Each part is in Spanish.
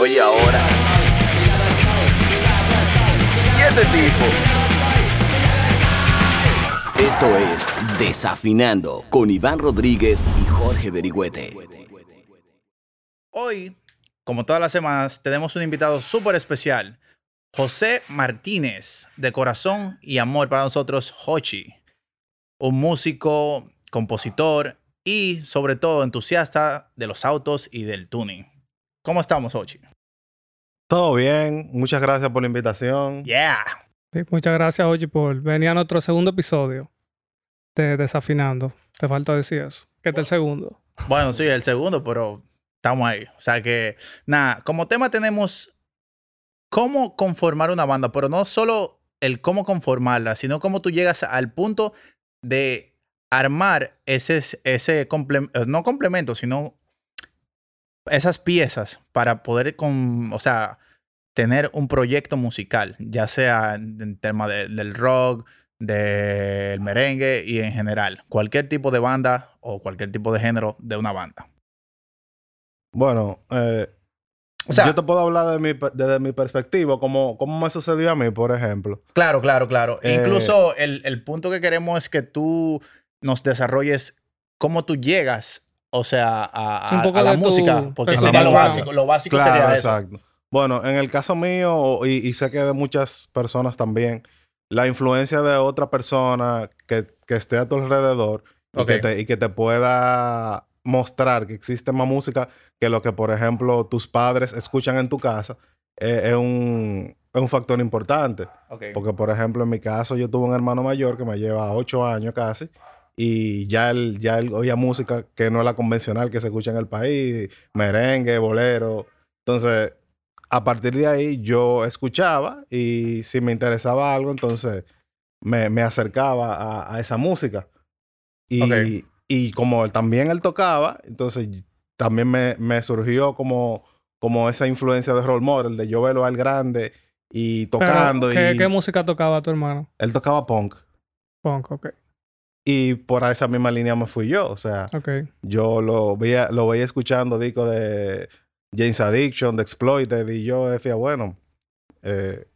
Oye, ahora. ¿Y ese tipo? Esto es Desafinando con Iván Rodríguez y Jorge Berigüete. Hoy, como todas las semanas, tenemos un invitado súper especial. José Martínez, de corazón y amor para nosotros, Hochi. Un músico, compositor y sobre todo entusiasta de los autos y del tuning. ¿Cómo estamos, Hochi? Todo bien, muchas gracias por la invitación. Yeah. Sí, muchas gracias, Ochi, por venir a nuestro segundo episodio de Desafinando. Te falta decir eso. Que es el segundo. Bueno, sí, el segundo, pero estamos ahí. O sea que, nada, como tema tenemos cómo conformar una banda, pero no solo el cómo conformarla, sino cómo tú llegas al punto de armar ese, ese eh, no complemento, sino esas piezas para poder, con, o sea, tener un proyecto musical, ya sea en tema del rock, del merengue y en general, cualquier tipo de banda o cualquier tipo de género de una banda. Bueno, eh, o sea, yo te puedo hablar de mi, desde mi perspectiva, como, cómo me sucedió a mí, por ejemplo. Claro, claro, claro. Eh, Incluso el, el, punto que queremos es que tú nos desarrolles cómo tú llegas, o sea, a, a, la música, porque sería lo básico. Lo básico sería eso. Exacto. Bueno, en el caso mío, y, y, sé que de muchas personas también, la influencia de otra persona que, que esté a tu alrededor y, que te, y que te pueda mostrar que existe más música que lo que, por ejemplo, tus padres escuchan en tu casa, eh, es, un, es, un, factor importante. Porque, por ejemplo, en mi caso, yo tuve un hermano mayor que me lleva ocho años casi, y ya él, ya él oía música que no es la convencional que se escucha en el país, merengue, bolero. Entonces, a partir de ahí, yo escuchaba y si me interesaba algo, entonces me, me acercaba a, a, esa música. Y, y como también él tocaba, entonces también me, me surgió como, como esa influencia de role model, de yo verlo al grande y tocando. ¿qué, y... ¿Qué música tocaba tu hermano? Él tocaba punk. Punk, ok. Y por esa misma línea me fui yo. O sea, okay. yo lo veía, lo veía escuchando discos de James Addiction, de Exploited, y yo decía, bueno, eh,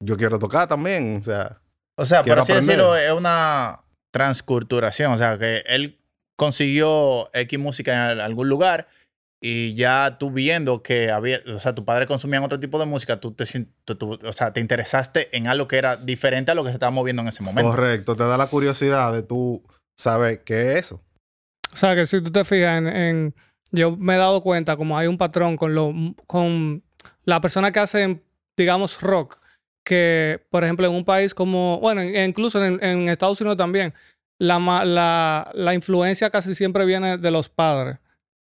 yo quiero tocar también. O sea, o sea, por así aprender. decirlo, es una transculturación. O sea, que él consiguió X música en algún lugar y ya tú viendo que había, o sea, tu padre consumía otro tipo de música, tú te, tú, tú, o sea, te interesaste en algo que era diferente a lo que se estaba moviendo en ese momento. Correcto, te da la curiosidad de tú saber qué es eso. O sea, que si tú te fijas en, en yo me he dado cuenta como hay un patrón con lo con la persona que hacen, digamos, rock, que, por ejemplo, en un país como, bueno, incluso en, en Estados Unidos también, la, la, la, influencia casi siempre viene de los padres.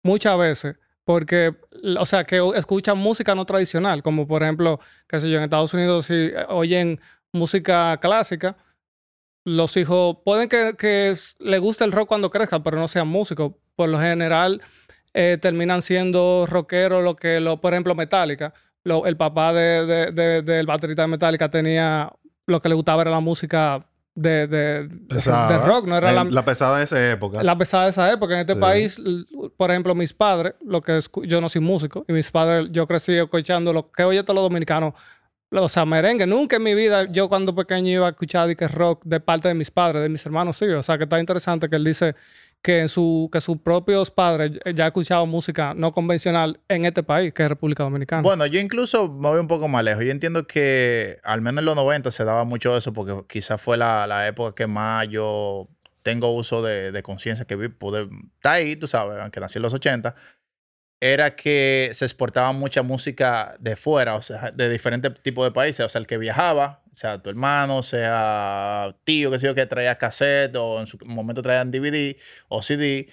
Muchas veces. Porque, o sea, que escuchan música no tradicional, como por ejemplo, qué sé yo, en Estados Unidos si oyen música clásica, los hijos pueden que, que les guste el rock cuando crezcan, pero no sean músicos. Por lo general, eh, terminan siendo rockeros, lo que, lo, por ejemplo, Metallica. El papá de, de, de, del baterista de Metallica tenía lo que le gustaba era la música de, de, pesada. de, rock, no era la, la, pesada de esa época. La pesada de esa época. En este Sí. país, por ejemplo, mis padres, lo que yo no soy músico, y mis padres, yo crecí escuchando lo que oye todos los dominicanos, o sea, merengue. Nunca en mi vida, yo cuando pequeño iba a escuchar que rock de parte de mis padres, de mis hermanos, sí. O sea, que está interesante que él dice que, su, que sus propios padres ya escuchaban música no convencional en este país, que es República Dominicana. Bueno, yo incluso me voy un poco más lejos. Yo entiendo que al menos en los 90 se daba mucho eso porque quizás fue la, la época que más yo tengo uso de, de conciencia que pude estar ahí, tú sabes, aunque nací en los 80, era que se exportaba mucha música de fuera, o sea, de diferentes tipos de países. O sea, el que viajaba, sea tu hermano, sea tío, que sé yo, que traía cassette o en su momento traían DVD o CD.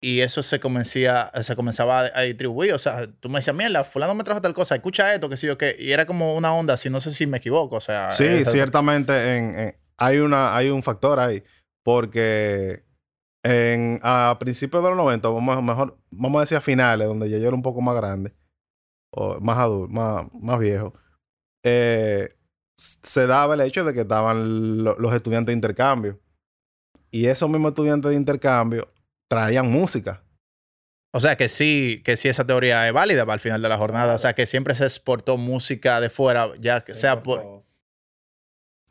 Y eso se, comencía, se comenzaba a, a distribuir. O sea, tú me decías, mierda, fulano me trajo tal cosa, escucha esto, que sé yo, qué. Y era como una onda así, no sé si me equivoco. O sea, Sí, ciertamente en, en- hay, una, hay un factor ahí. Porque en, a principios de los 90, vamos, a- mejor, vamos a decir a finales, donde ya yo era un poco más grande, o más adulto, más, más viejo, eh, se daba el hecho de que estaban lo- los estudiantes de intercambio. Y esos mismos estudiantes de intercambio traían música. O sea que sí, que sí esa teoría es válida para el final de la jornada. O sea que siempre se exportó música de fuera, ya que sea por.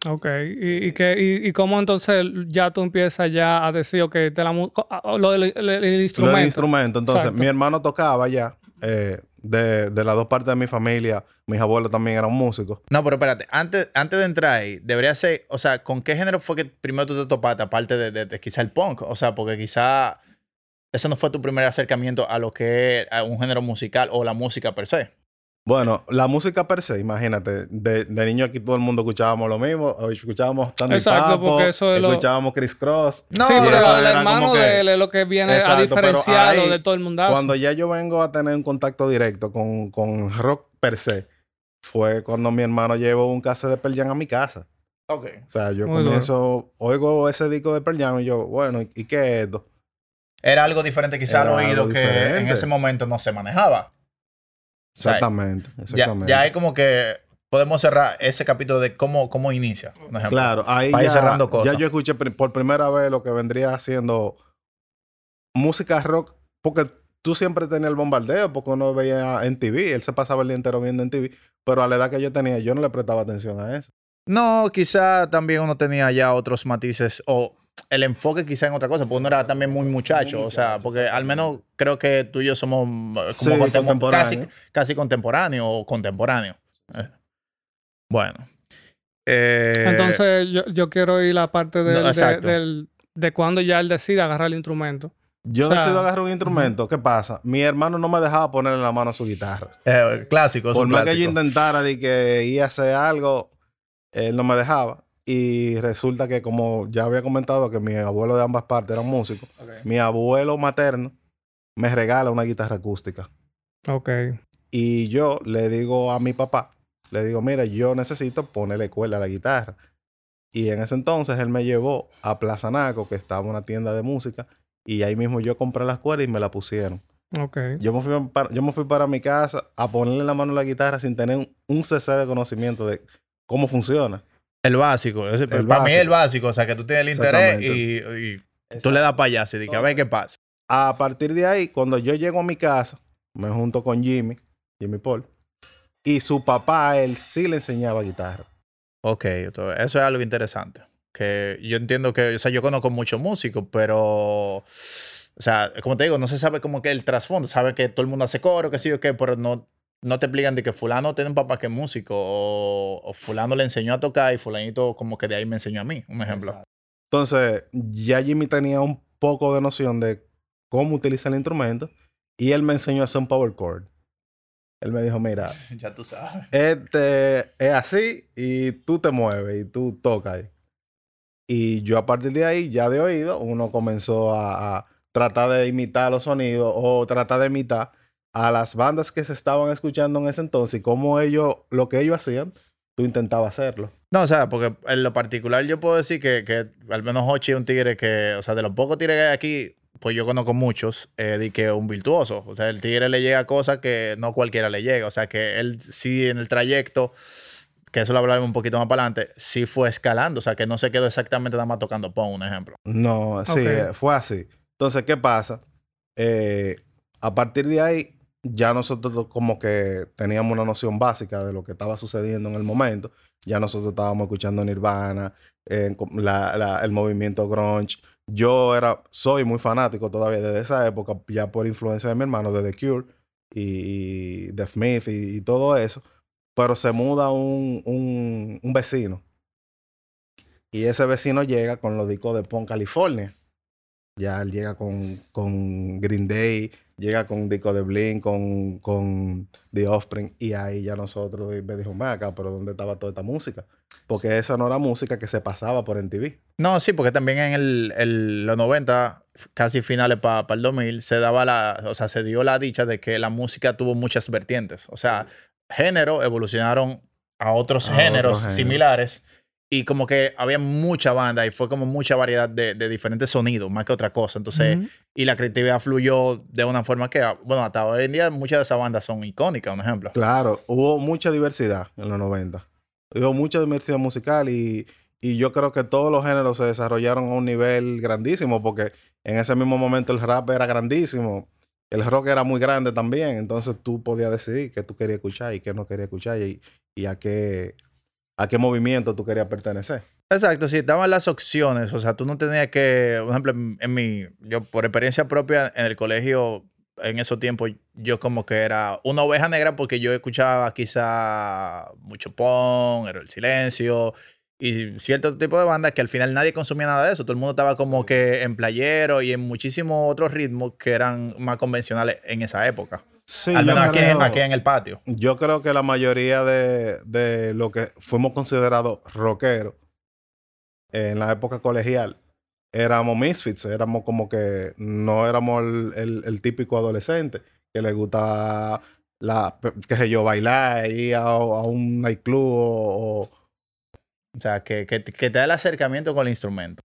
Ok, ¿Y, y, que, y, y cómo entonces ya tú empiezas ya a decir, ok, de la lo del el- el instrumento? Lo del instrumento. Entonces, Exacto. mi hermano tocaba ya. eh, de, de las dos partes de mi familia, mis abuelos también eran músicos. No, pero espérate, antes, antes de entrar ahí, debería ser, o sea, ¿con qué género fue que primero tú te topaste, aparte de, de- de quizá el punk? O sea, porque quizá ese no fue tu primer acercamiento a lo que es a un género musical o la música per se. Bueno, la música per se, imagínate, de, de niño aquí todo el mundo escuchábamos lo mismo, o escuchábamos Tandy Exacto, Papo, porque eso es lo- escuchábamos Criss Cross. No, sí, eso el hermano que- de él es lo que viene Exacto, a pero diferenciarlo ahí, de todo el mundo. Cuando ya yo vengo a tener un contacto directo con, con rock per se, fue cuando mi hermano llevó un cassette de Pearl Jam a mi casa. Ok. O sea, yo Muy duro. comienzo, oigo ese disco de Pearl Jam y yo, bueno, ¿y, y qué es esto? Era algo diferente quizá al Era oído algo que en ese momento no se manejaba. Sea, Exactamente, Ya, exactamente. ya es como que podemos cerrar ese capítulo de cómo, cómo inicia, ejemplo. Claro, ahí para ir ya, cerrando cosas. ya yo escuché por primera vez lo que vendría haciendo música rock, porque tú siempre tenías el bombardeo, porque uno veía en TV, él se pasaba el día entero viendo en TV, pero a la edad que yo tenía, yo no le prestaba atención a eso. No, quizá también uno tenía ya otros matices o el enfoque quizá en otra cosa, porque uno era también muy muchacho, o sea, porque al menos creo que tú y yo somos eh, como Sí, contemporáneo. casi, casi contemporáneo o contemporáneo. Eh, Bueno. Eh, Entonces yo, yo quiero ir a la parte del, No, de, del- de cuando ya él decide agarrar el instrumento. Yo O sea, decido agarrar un instrumento, ¿qué pasa? Mi hermano no me dejaba ponerle la mano a su guitarra. eh, clásico, Por más que yo intentara de que iba a hacer algo, él no me dejaba. Y resulta que, como ya había comentado, que mi abuelo de ambas partes eran músicos, Ok. mi abuelo materno me regala una guitarra acústica. Ok. Y yo le digo a mi papá, le digo, mira, yo necesito ponerle cuerda a la guitarra. Y en ese entonces él me llevó a Plaza Naco, que estaba una tienda de música, y ahí mismo yo compré las cuerdas y me la pusieron. Ok. Yo me, fui para, yo me fui para mi casa a ponerle la mano a la guitarra sin tener un, un cc de conocimiento de cómo funciona. El básico. ese- El para mí es el básico, o sea, que tú tienes el interés y, y tú le das para allá, así de que a ver qué pasa. A partir de ahí, cuando yo llego a mi casa, me junto con Jimmy, Jimmy Paul, y su papá, él sí le enseñaba guitarra. Ok, eso es algo interesante. Que yo entiendo que, o sea, yo conozco muchos músicos, pero, o sea, como te digo, no se sabe como que el trasfondo. Sabe que todo el mundo hace coro, que sí o qué, pero no, no te explican de que fulano tiene un papá que es músico o, o fulano le enseñó a tocar y fulanito como que de ahí me enseñó a mí, un ejemplo. Entonces, ya Jimmy tenía un poco de noción de cómo utilizar el instrumento y él me enseñó a hacer un power chord. Él me dijo, mira, Ya tú sabes. este es así y tú te mueves y tú tocas. Y yo a partir de ahí, ya de oído, uno comenzó a, a tratar de imitar los sonidos o tratar de imitar a las bandas que se estaban escuchando en ese entonces y cómo ellos, lo que ellos hacían, tú intentabas hacerlo. No, o sea, porque en lo particular yo puedo decir que, que al menos Hochi es un tigre que, o sea, de los pocos tigres que hay aquí, pues yo conozco muchos, eh, de que es un virtuoso. O sea, el tigre le llega a cosas que no cualquiera le llega. O sea, que él sí en el trayecto, que eso lo hablaremos un poquito más para adelante, sí fue escalando. O sea, que no se quedó exactamente nada más tocando pon, un ejemplo. No, sí, eh, fue así. Entonces, ¿qué pasa? Eh, a partir de ahí, ya nosotros como que teníamos una noción básica de lo que estaba sucediendo en el momento. Ya nosotros estábamos escuchando Nirvana, eh, el movimiento grunge. Yo era, soy muy fanático todavía desde esa época, ya por influencia de mi hermano, de The Cure y, y The Smith y, y todo eso. Pero se muda un, un, un vecino. Y ese vecino llega con los discos de Pon California. Ya él llega con, con Green Day, llega con disco de Blink, con, con The Offspring. Y ahí ya nosotros me dijo, "Ven acá, pero ¿dónde estaba toda esta música? Porque esa no era música que se pasaba por MTV. No, sí, porque también en el, el- los 90, casi finales para el 2000, se daba la, o sea, se dio la dicha de que la música tuvo muchas vertientes. O sea, género evolucionaron a otros A géneros otros géneros. similares y como que había mucha banda y fue como mucha variedad de, de diferentes sonidos, más que otra cosa. Entonces, y la creatividad fluyó de una forma que, ah, bueno, hasta hoy en día muchas de esas bandas son icónicas, un ejemplo. Claro, hubo mucha diversidad en los 90. Hubo mucha diversidad musical y, y yo creo que todos los géneros se desarrollaron a un nivel grandísimo porque en ese mismo momento el rap era grandísimo. el rock era muy grande también, entonces tú podías decidir qué tú querías escuchar y qué no querías escuchar y, y a qué a qué movimiento tú querías pertenecer. Exacto, sí, estaban las opciones. O sea, tú no tenías que, por ejemplo, en, en mi, yo por experiencia propia en el colegio, en esos tiempos, yo como que era una oveja negra porque yo escuchaba quizá mucho punk, era el silencio y cierto tipo de bandas que al final nadie consumía nada de eso. Todo el mundo estaba como que en playero y en muchísimos otros ritmos que eran más convencionales en esa época. Sí, al menos aquí, creo- aquí en el patio. Yo creo que la mayoría de, de lo que fuimos considerados rockeros en la época colegial éramos misfits, éramos como que no éramos el, el- el típico adolescente que le gusta la, qué sé yo, bailar, ir a, a un nightclub o, o- O sea, que, que, que te da el acercamiento con el instrumento.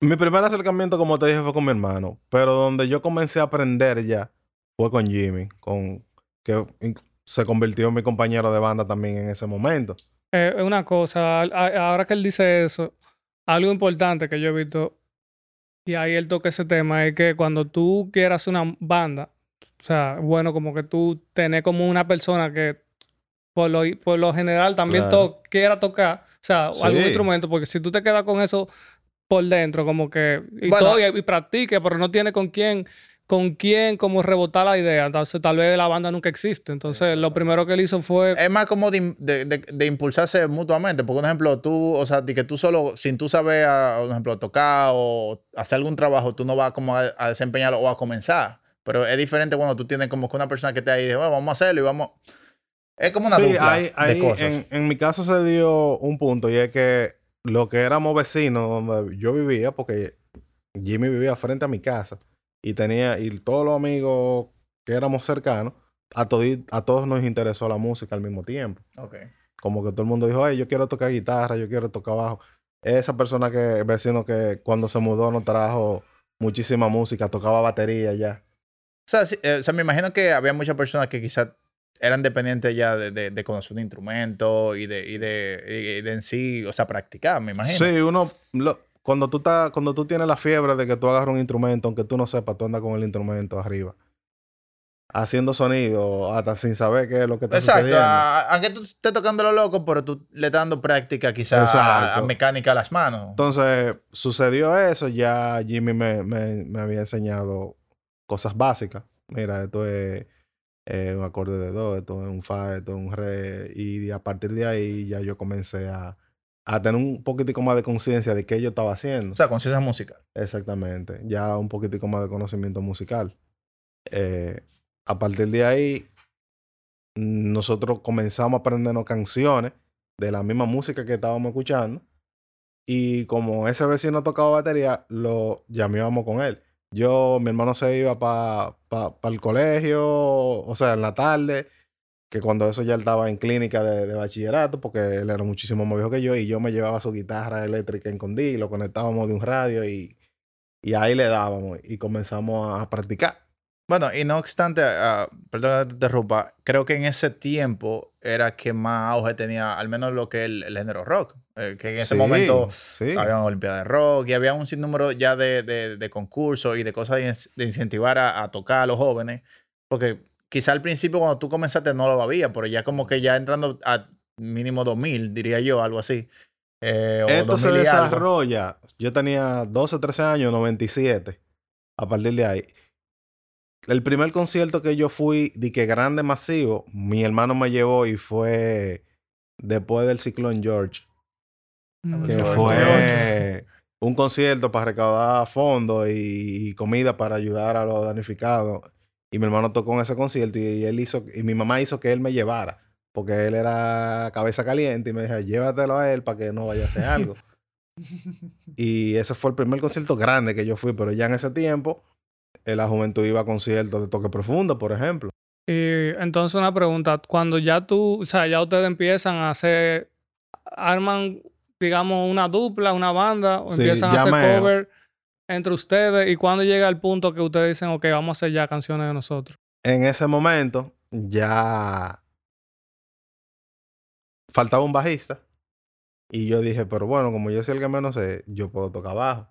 Mi primer acercamiento, como te dije, fue con mi hermano, pero donde yo comencé a aprender ya fue con Jimmy, con que se convirtió en mi compañero de banda también en ese momento. Eh, una cosa, a- a- ahora que él dice eso, algo importante que yo he visto, y ahí él toca ese tema, es que cuando tú quieras una banda, o sea, bueno, como que tú tenés como una persona que por lo, por lo general también Claro. to- quiera tocar, o sea, algún instrumento, porque si tú te quedas con eso por dentro, como que, y Bueno. todo, y, y practique, pero no tiene con quién, con quién como rebotar la idea, entonces tal vez la banda nunca existe. Entonces, lo primero que él hizo fue... Es más como de, de- de- de impulsarse mutuamente. Porque, por ejemplo, tú, o sea, de que tú solo, sin tú saber, a- por ejemplo, tocar o hacer algún trabajo, tú no vas como a, a desempeñarlo o a comenzar. Pero es diferente cuando tú tienes como que una persona que te ahí y dice, bueno, vamos a hacerlo y vamos. Es como una sí, dupla ahí, de cosas. en, en mi caso se dio un punto y es que lo que éramos vecinos donde yo vivía, porque Jimmy vivía frente a mi casa y tenía, y todos los amigos que éramos cercanos, a, todi- a todos nos interesó la música al mismo tiempo. Como que todo el mundo dijo, hey, yo quiero tocar guitarra, yo quiero tocar bajo. Esa persona que, vecino que cuando se mudó nos trajo muchísima música, tocaba batería ya. O sea, sí, eh, o sea, me imagino que había muchas personas que quizás eran dependientes ya de, de- de conocer un instrumento y de, y de, y de en sí, o sea, practicar, me imagino. Sí, uno, lo- cuando, tú estás, cuando tú tienes la fiebre de que tú agarras un instrumento, aunque tú no sepas, tú andas con el instrumento arriba. Haciendo sonido, hasta sin saber qué es lo que está Exacto, sucediendo. a- aunque tú estés tocando lo loco, pero tú le estás dando práctica quizás a, Exacto. a mecánica a las manos. Entonces, sucedió eso, ya Jimmy me, me, me había enseñado cosas básicas. Mira, esto es eh, un acorde de do, esto es un fa, esto es un re. Y a partir de ahí ya yo comencé a, a tener un poquitico más de conciencia de qué yo estaba haciendo. O sea, conciencia musical. Exactamente. Ya un poquitico más de conocimiento musical. Eh, a partir de ahí, nosotros comenzamos a aprendernos canciones de la misma música que estábamos escuchando. Y como ese vecino tocaba batería, lo llamábamos con él. Yo, mi hermano se iba para el colegio, o sea, en la tarde, que cuando eso ya él estaba en clínica de, de bachillerato, porque él era muchísimo más viejo que yo, y yo me llevaba su guitarra eléctrica en Condí, lo conectábamos de un radio y, y ahí le dábamos y comenzamos a practicar. Bueno, y no obstante, ah, perdón que te interrumpa, creo que en ese tiempo era que más auge tenía, al menos lo que el, el género rock. eh, que en ese Sí, momento sí. había olimpiadas de rock y había un sinnúmero ya de, de, de concursos y de cosas de incentivar a, a tocar a los jóvenes. Porque quizá al principio cuando tú comenzaste no lo había, pero ya como que ya entrando a mínimo 2000, diría yo, algo así. eh, o Esto se 2000 y algo. desarrolla. Yo tenía 12, 13 años, 97. A partir de ahí. El primer concierto que yo fui, de que grande, masivo, mi hermano me llevó y fue después del ciclón George. Mm, Que George, fue un concierto para recaudar fondos y, y comida para ayudar a los damnificados. Y mi hermano tocó en ese concierto y, él hizo, y mi mamá hizo que él me llevara. Porque él era cabeza caliente y me dijo, llévatelo a él para que no vaya a hacer algo. y ese fue el primer concierto grande que yo fui, pero ya en ese tiempo eh, la juventud iba a conciertos de toque profundo, por ejemplo. Y entonces una pregunta, cuando ya tú, o sea, ya ustedes empiezan a hacer, arman, digamos, una dupla, una banda, o Sí, empiezan a hacer me- cover entre ustedes, y cuando llega el punto que ustedes dicen, ok, vamos a hacer ya canciones de nosotros. En ese momento ya faltaba un bajista. Y yo dije, pero bueno, como yo soy el que menos sé, yo puedo tocar bajo.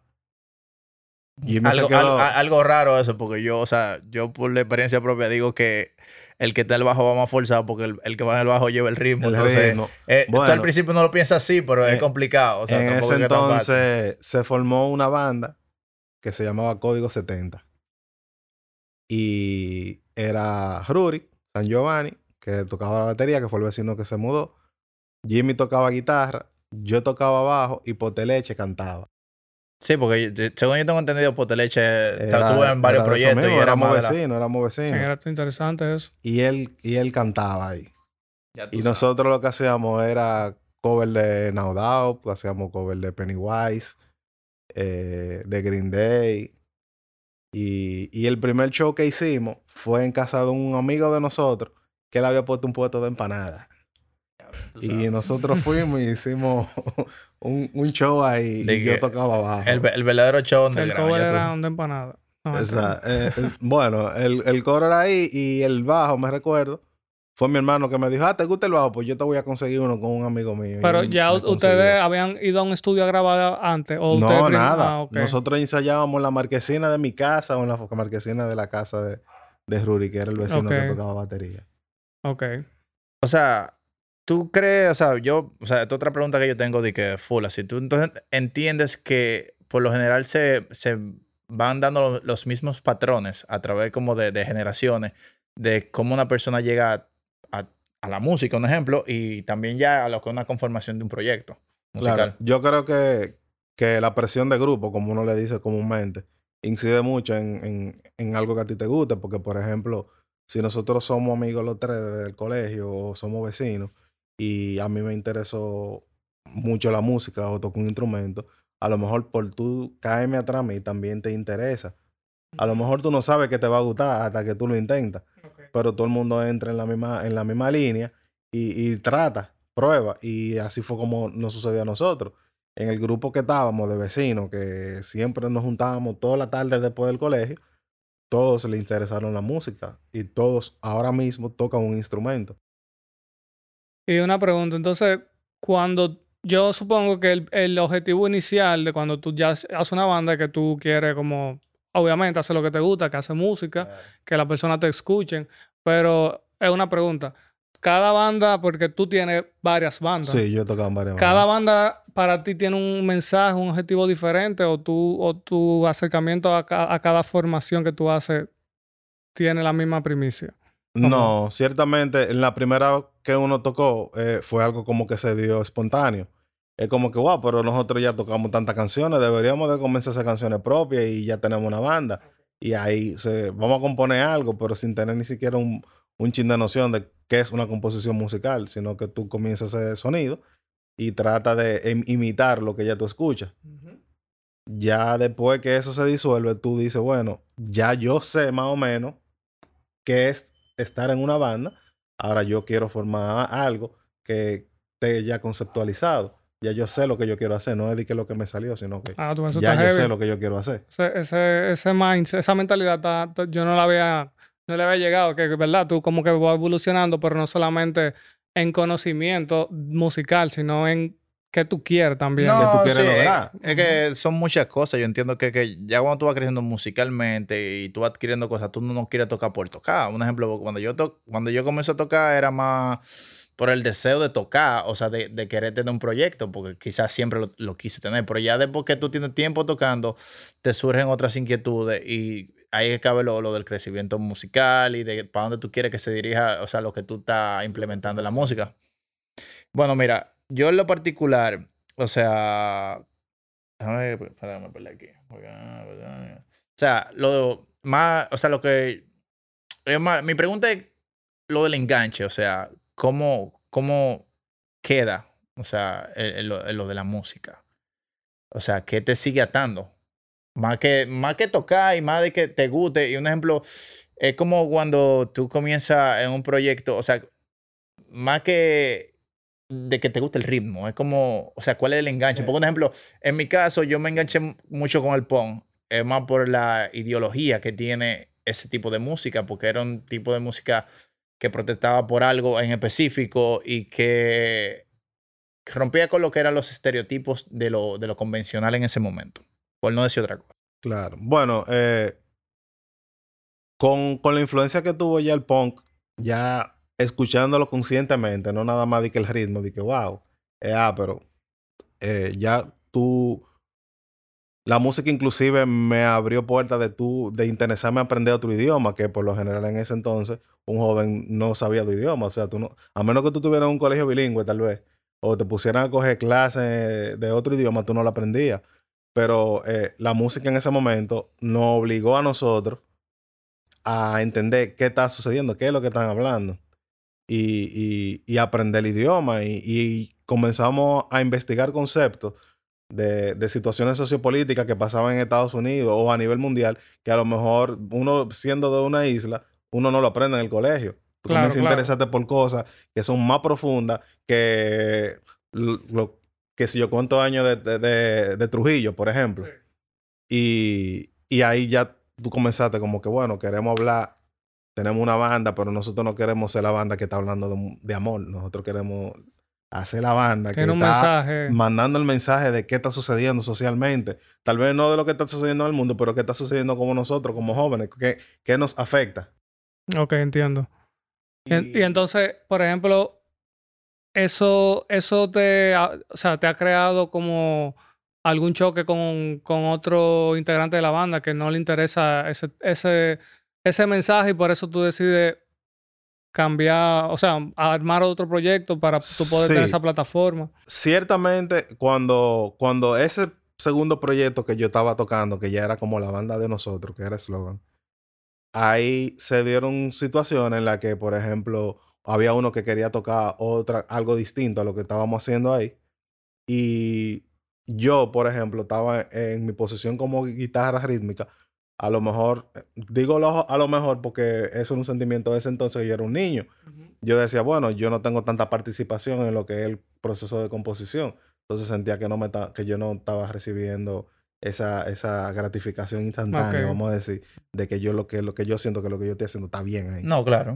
Jimmy se Algo, quedó- al- algo raro eso, porque yo, o sea, yo por la experiencia propia digo que el que está el bajo va más forzado porque el, el que va en el bajo lleva el ritmo. el entonces, ritmo. eh, tú al principio no lo piensas así, pero es En- complicado. O sea, en ese entonces se formó una banda que se llamaba Código 70. Y era Rurik, San Giovanni, que tocaba la batería, que fue el vecino que se mudó. Jimmy tocaba guitarra, yo tocaba bajo y Poteleche cantaba. Sí, porque yo- según yo tengo entendido, Poteleche Era- estuvo en varios proyectos y mismo, era éramos la- vecinos, éramos vecinos. Era interesante eso. Y él, y él cantaba ahí. Ya Y sabes. nosotros lo que hacíamos era cover de Now Doubt, hacíamos cover de Pennywise, eh, de Green Day. Y, y el primer show que hicimos fue en casa de un amigo de nosotros que él había puesto un puesto de empanada. Y nosotros fuimos y hicimos un, un show ahí De y que yo tocaba abajo. el, el verdadero show El underground, cover era un de empanada. No, eh, es- bueno, el, el coro era ahí y el bajo, me recuerdo, fue mi hermano que me dijo, ah, ¿te gusta el bajo? Pues yo te voy a conseguir uno con un amigo mío. Pero ya ustedes habían ido a un estudio a grabar antes. ¿o ustedes No, prim- nada. Ah. Nosotros ensayábamos en la marquesina de mi casa o en la marquesina de la casa de, de Ruri, que era el vecino que tocaba batería. Ok. O sea, tú crees, o sea, yo, o sea, esta otra pregunta que yo tengo de que full, si tú entonces entiendes que por lo general se, se van dando los, los mismos patrones a través como de, de generaciones, de cómo una persona llega a, la música, un ejemplo, y también ya a lo que es una conformación de un proyecto musical. Claro, yo creo que, que la presión de grupo, como uno le dice comúnmente, incide mucho en, en, en algo que a ti te guste, porque por ejemplo, si nosotros somos amigos los tres desde el colegio o somos vecinos y a mí me interesó mucho la música o toco un instrumento, a lo mejor por tú caerme atrás a mí también te interesa. A lo mejor tú no sabes que te va a gustar hasta que tú lo intentas, pero todo el mundo entra en la misma, en la misma línea y, y trata, prueba. Y así fue como nos sucedió a nosotros. En el grupo que estábamos de vecinos, que siempre nos juntábamos toda la tarde después del colegio, todos les interesaron la música y todos ahora mismo tocan un instrumento. Y una pregunta, entonces, cuando yo supongo que el, el objetivo inicial de cuando tú ya haces una banda que tú quieres como, obviamente, hacer lo que te gusta, que hace música, que las personas te escuchen, pero es una pregunta. Cada banda, porque tú tienes varias bandas. Sí, yo he tocado en varias Cada banda para ti tiene un mensaje, un objetivo diferente, o tú, o tu acercamiento a, ca- a cada formación que tú haces tiene la misma primicia. No, ciertamente en la primera que uno tocó eh, fue algo como que se dio espontáneo. Es como que, wow, pero nosotros ya tocamos tantas canciones, deberíamos de comenzar a hacer canciones propias y ya tenemos una banda. Y ahí se, vamos a componer algo, pero sin tener ni siquiera un, un chin de noción de qué es una composición musical, sino que tú comienzas a hacer sonido y trata de im- imitar lo que ya tú escuchas. Ya después que eso se disuelve, tú dices, bueno, ya yo sé más o menos qué es estar en una banda. Ahora yo quiero formar algo que esté ya conceptualizado. Ya yo sé lo que yo quiero hacer. No es de que lo que me salió, sino que Ah, tú, ya yo heavy. sé lo que yo quiero hacer. Ese, ese, ese mindset, esa mentalidad, está- yo no la había, no le había llegado, que, verdad, tú como que vas evolucionando, pero no solamente en conocimiento musical, sino en qué tú quieres también. que tú quieres sí, es- lograr. Es, que son muchas cosas. Yo entiendo que, que ya cuando tú vas creciendo musicalmente y tú vas adquiriendo cosas, tú no, no quieres tocar por tocar. Un ejemplo, cuando yo, to- cuando yo comencé a tocar era más por el deseo de tocar, o sea, de, querer tener un proyecto, porque quizás siempre lo, quise tener. Pero ya después que tú tienes tiempo tocando, te surgen otras inquietudes y ahí cabe lo, del crecimiento musical y de para dónde tú quieres que se dirija, o sea, lo que tú estás implementando en la música. Bueno, mira, yo en lo particular, o sea, déjame ver, espérame, me perdí aquí. O sea, lo más, o sea, lo que es más, mi pregunta es lo del enganche, o sea, cómo, cómo queda, o sea, en, lo, en lo de la música. O sea, ¿qué te sigue atando? Más que, más que tocar y más de que te guste. Y un ejemplo, es como cuando tú comienzas en un proyecto, o sea, más que de que te guste el ritmo, es como, o sea, ¿cuál es el enganche? Por ejemplo, en mi caso, yo me enganché mucho con el punk, es más por la ideología que tiene ese tipo de música, porque era un tipo de música que protestaba por algo en específico y que rompía con lo que eran los estereotipos de lo, de lo convencional en ese momento, por no decir otra cosa. Claro. Bueno, eh, con, con la influencia que tuvo ya el punk, ya escuchándolo conscientemente, no nada más de que el ritmo, de que wow, eh, ah, pero eh, ya tú, la música inclusive me abrió puertas de tú, de interesarme a aprender otro idioma, que por lo general en ese entonces un joven no sabía de idioma, o sea, tú no, a menos que tú tuvieras un colegio bilingüe tal vez, o te pusieran a coger clases de otro idioma, tú no lo aprendías. Pero eh, la música en ese momento nos obligó a nosotros a entender qué está sucediendo, qué es lo que están hablando. Y, y, aprender el idioma. Y, comenzamos a investigar conceptos de, de, situaciones sociopolíticas que pasaban en Estados Unidos o a nivel mundial, que a lo mejor uno siendo de una isla, uno no lo aprende en el colegio. Tú claro, comienzas por cosas que son más profundas que lo, que si yo cuento años de, de, de, Trujillo, por ejemplo. Y, y ahí ya tú comenzaste como que, bueno, queremos hablar, tenemos una banda, pero nosotros no queremos ser la banda que está hablando de, amor. Nosotros queremos hacer la banda que está mandando el mensaje de qué está sucediendo socialmente. Tal vez no de lo que está sucediendo en el mundo, pero qué está sucediendo como nosotros, como jóvenes, qué, qué nos afecta. Ok, entiendo. y entonces, por ejemplo, eso, eso te, ha, o sea, te ha creado como algún choque con, con, otro integrante de la banda que no le interesa ese, ese, ese mensaje y por eso tú decides cambiar, o sea, armar otro proyecto para tú poder tener esa plataforma. Ciertamente, cuando, cuando ese segundo proyecto que yo estaba tocando, que ya era como la banda de nosotros, que era Slogan, ahí se dieron situaciones en las que, por ejemplo, había uno que quería tocar otra, algo distinto a lo que estábamos haciendo ahí. Y yo, por ejemplo, estaba en mi posición como guitarra rítmica. A lo mejor, eh, digo a lo mejor porque eso es un sentimiento de ese entonces que yo era un niño. Yo decía, bueno, yo no tengo tanta participación en lo que es el proceso de composición. Entonces sentía que, no me que yo no estaba recibiendo esa, esa gratificación instantánea, vamos a decir, de que yo lo que, lo que yo siento que lo que yo estoy haciendo está bien ahí. No, claro.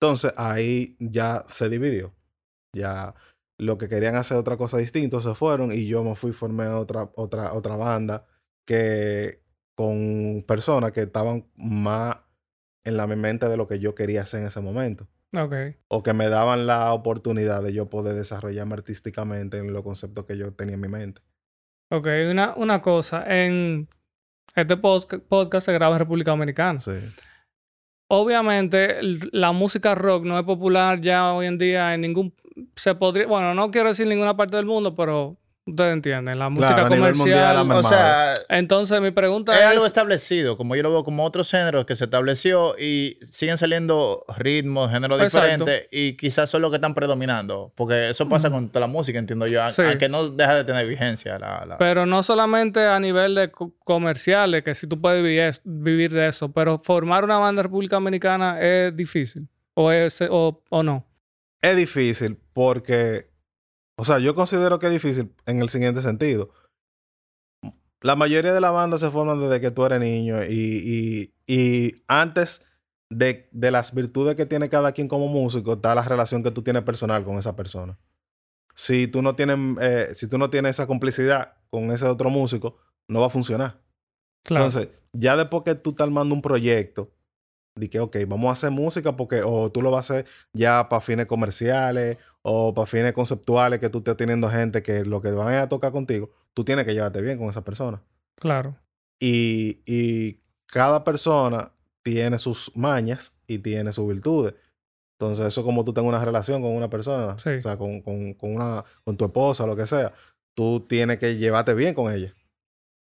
Entonces ahí ya se dividió. Ya lo que querían hacer otra cosa distinta se fueron y yo me fui formé otra, otra, otra banda que con personas que estaban más en la mente de lo que yo quería hacer en ese momento. Okay. O que me daban la oportunidad de yo poder desarrollarme artísticamente en los conceptos que yo tenía en mi mente. Ok, una, una cosa. En este podcast se graba en República Dominicana. Sí. Obviamente, la música rock no es popular ya hoy en día en ningún. Se podría. Bueno, no quiero decir ninguna parte del mundo, pero Ustedes entienden, la música comercial. o sea, entonces mi pregunta es. Es algo establecido, como yo lo veo como otros géneros que se estableció y siguen saliendo ritmos, géneros diferentes y quizás son los que están predominando. Porque eso pasa con toda la música, entiendo yo, aunque no deja de tener vigencia. La, Pero no solamente a nivel de comerciales, que si tú puedes vivir, vivir, de eso, pero formar una banda República Dominicana es difícil. ¿O, es, o, o no? Es difícil porque o sea, yo considero que es difícil en el siguiente sentido. La mayoría de la banda se forman desde que tú eres niño y, y, antes de, de, las virtudes que tiene cada quien como músico está la relación que tú tienes personal con esa persona. Si tú no tienes, eh, si tú no tienes esa complicidad con ese otro músico, no va a funcionar. Entonces, ya después que tú estás armando un proyecto, de que, ok, vamos a hacer música porque o tú lo vas a hacer ya para fines comerciales o para fines conceptuales que tú estés teniendo gente que lo que van a tocar contigo, tú tienes que llevarte bien con esa persona. Claro. Y, y cada persona tiene sus mañas y tiene sus virtudes. Entonces, eso como tú tengas una relación con una persona, o sea, con, con, con, una, con tu esposa, lo que sea, tú tienes que llevarte bien con ella.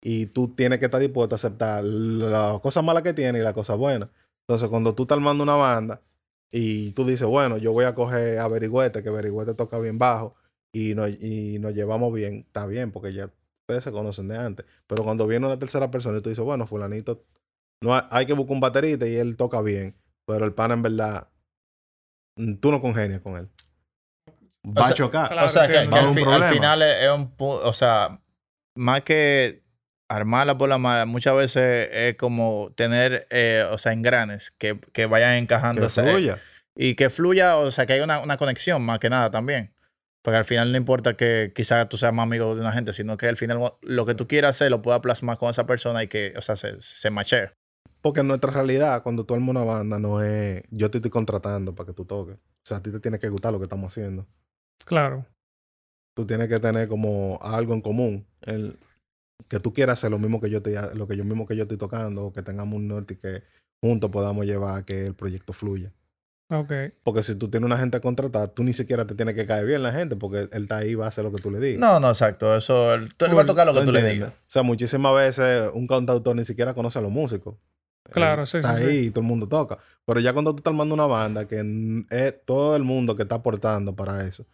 Y tú tienes que estar dispuesto a aceptar las cosas malas que tiene y las cosas buenas. Entonces, cuando tú estás armando una banda y tú dices, bueno, yo voy a coger a Berigüete, que Berigüete toca bien bajo y nos, y nos llevamos bien, está bien, porque ya ustedes se conocen de antes. Pero cuando viene una tercera persona y tú dices, bueno, fulanito, no hay, que buscar un baterista y él toca bien, pero el pan en verdad, mm, tú no congenias con él. Va a chocar. o sea, que, al, final es, un... O sea, más que armarla por la mala muchas veces es como tener, eh, o sea, engranes que, que vayan encajando. Que fluya. y que fluya, o sea, que haya una, una, conexión más que nada también. Porque al final no importa que quizás tú seas más amigo de una gente, sino que al final lo que tú quieras hacer lo puedas plasmar con esa persona y que, o sea, se, se mache. Porque en nuestra realidad, cuando tú armas una banda, no es yo te estoy contratando para que tú toques. O sea, a ti te tiene que gustar lo que estamos haciendo. Claro. Tú tienes que tener como algo en común. El, que tú quieras hacer lo mismo que yo te, lo que yo mismo que yo estoy tocando, o que tengamos un norte y que juntos podamos llevar a que el proyecto fluya. Ok. Porque si tú tienes una gente a contratar, tú ni siquiera te tienes que caer bien la gente, porque él está ahí va a hacer lo que tú le digas. No, no, exacto. Eso, tú le vas a tocar lo que tú le digas. O sea, muchísimas veces un cantautor ni siquiera conoce a los músicos. Claro, sí, está sí, ahí y todo el mundo toca. Pero ya cuando tú estás armando una banda, que es todo el mundo que está aportando para eso,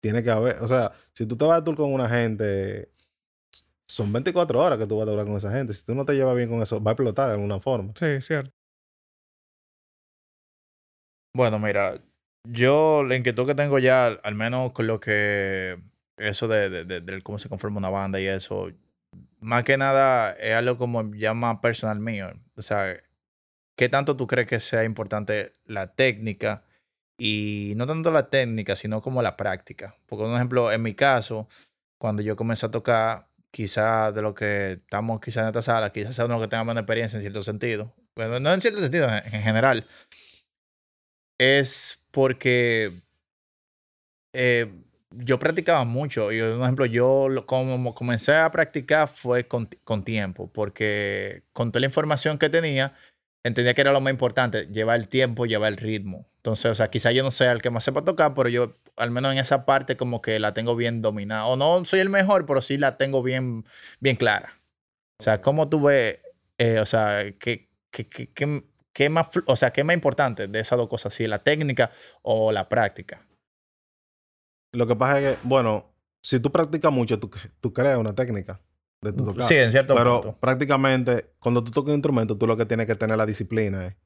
tiene que haber, o sea, si tú te vas a tour con una gente, son 24 horas que tú vas a durar con esa gente. Si tú no te llevas bien con eso, va a explotar de alguna forma. Sí, cierto. Bueno, mira, yo la inquietud que tengo ya, al menos con lo que, eso de, de, de cómo se conforma una banda y eso, más que nada es algo como ya más personal mío. O sea, ¿qué tanto tú crees que sea importante la técnica? Y no tanto la técnica, sino como la práctica. Porque, por ejemplo, en mi caso, cuando yo comencé a tocar, quizás de lo que estamos quizás en esta sala, quizás sea uno que tenga menos experiencia en cierto sentido. Bueno, no en cierto sentido, en, en general. Es porque eh, yo practicaba mucho. Y, por ejemplo, yo como comencé a practicar fue con, con, tiempo, porque con toda la información que tenía, entendía que era lo más importante, llevar el tiempo, llevar el ritmo. Entonces, o sea, quizá yo no sea el que más sepa tocar, pero yo al menos en esa parte como que la tengo bien dominada. O no soy el mejor, pero sí la tengo bien, bien clara. O sea, ¿cómo tú ves, eh, o sea, qué, qué, qué, qué, más, o sea, qué más importante de esas dos cosas, si la técnica o la práctica? Lo que pasa es que, bueno, si tú practicas mucho, tú, tú creas una técnica de tu tocar. Sí, en cierto Pero punto. prácticamente, cuando tú tocas un instrumento, tú lo que tienes que tener la disciplina. ¿eh?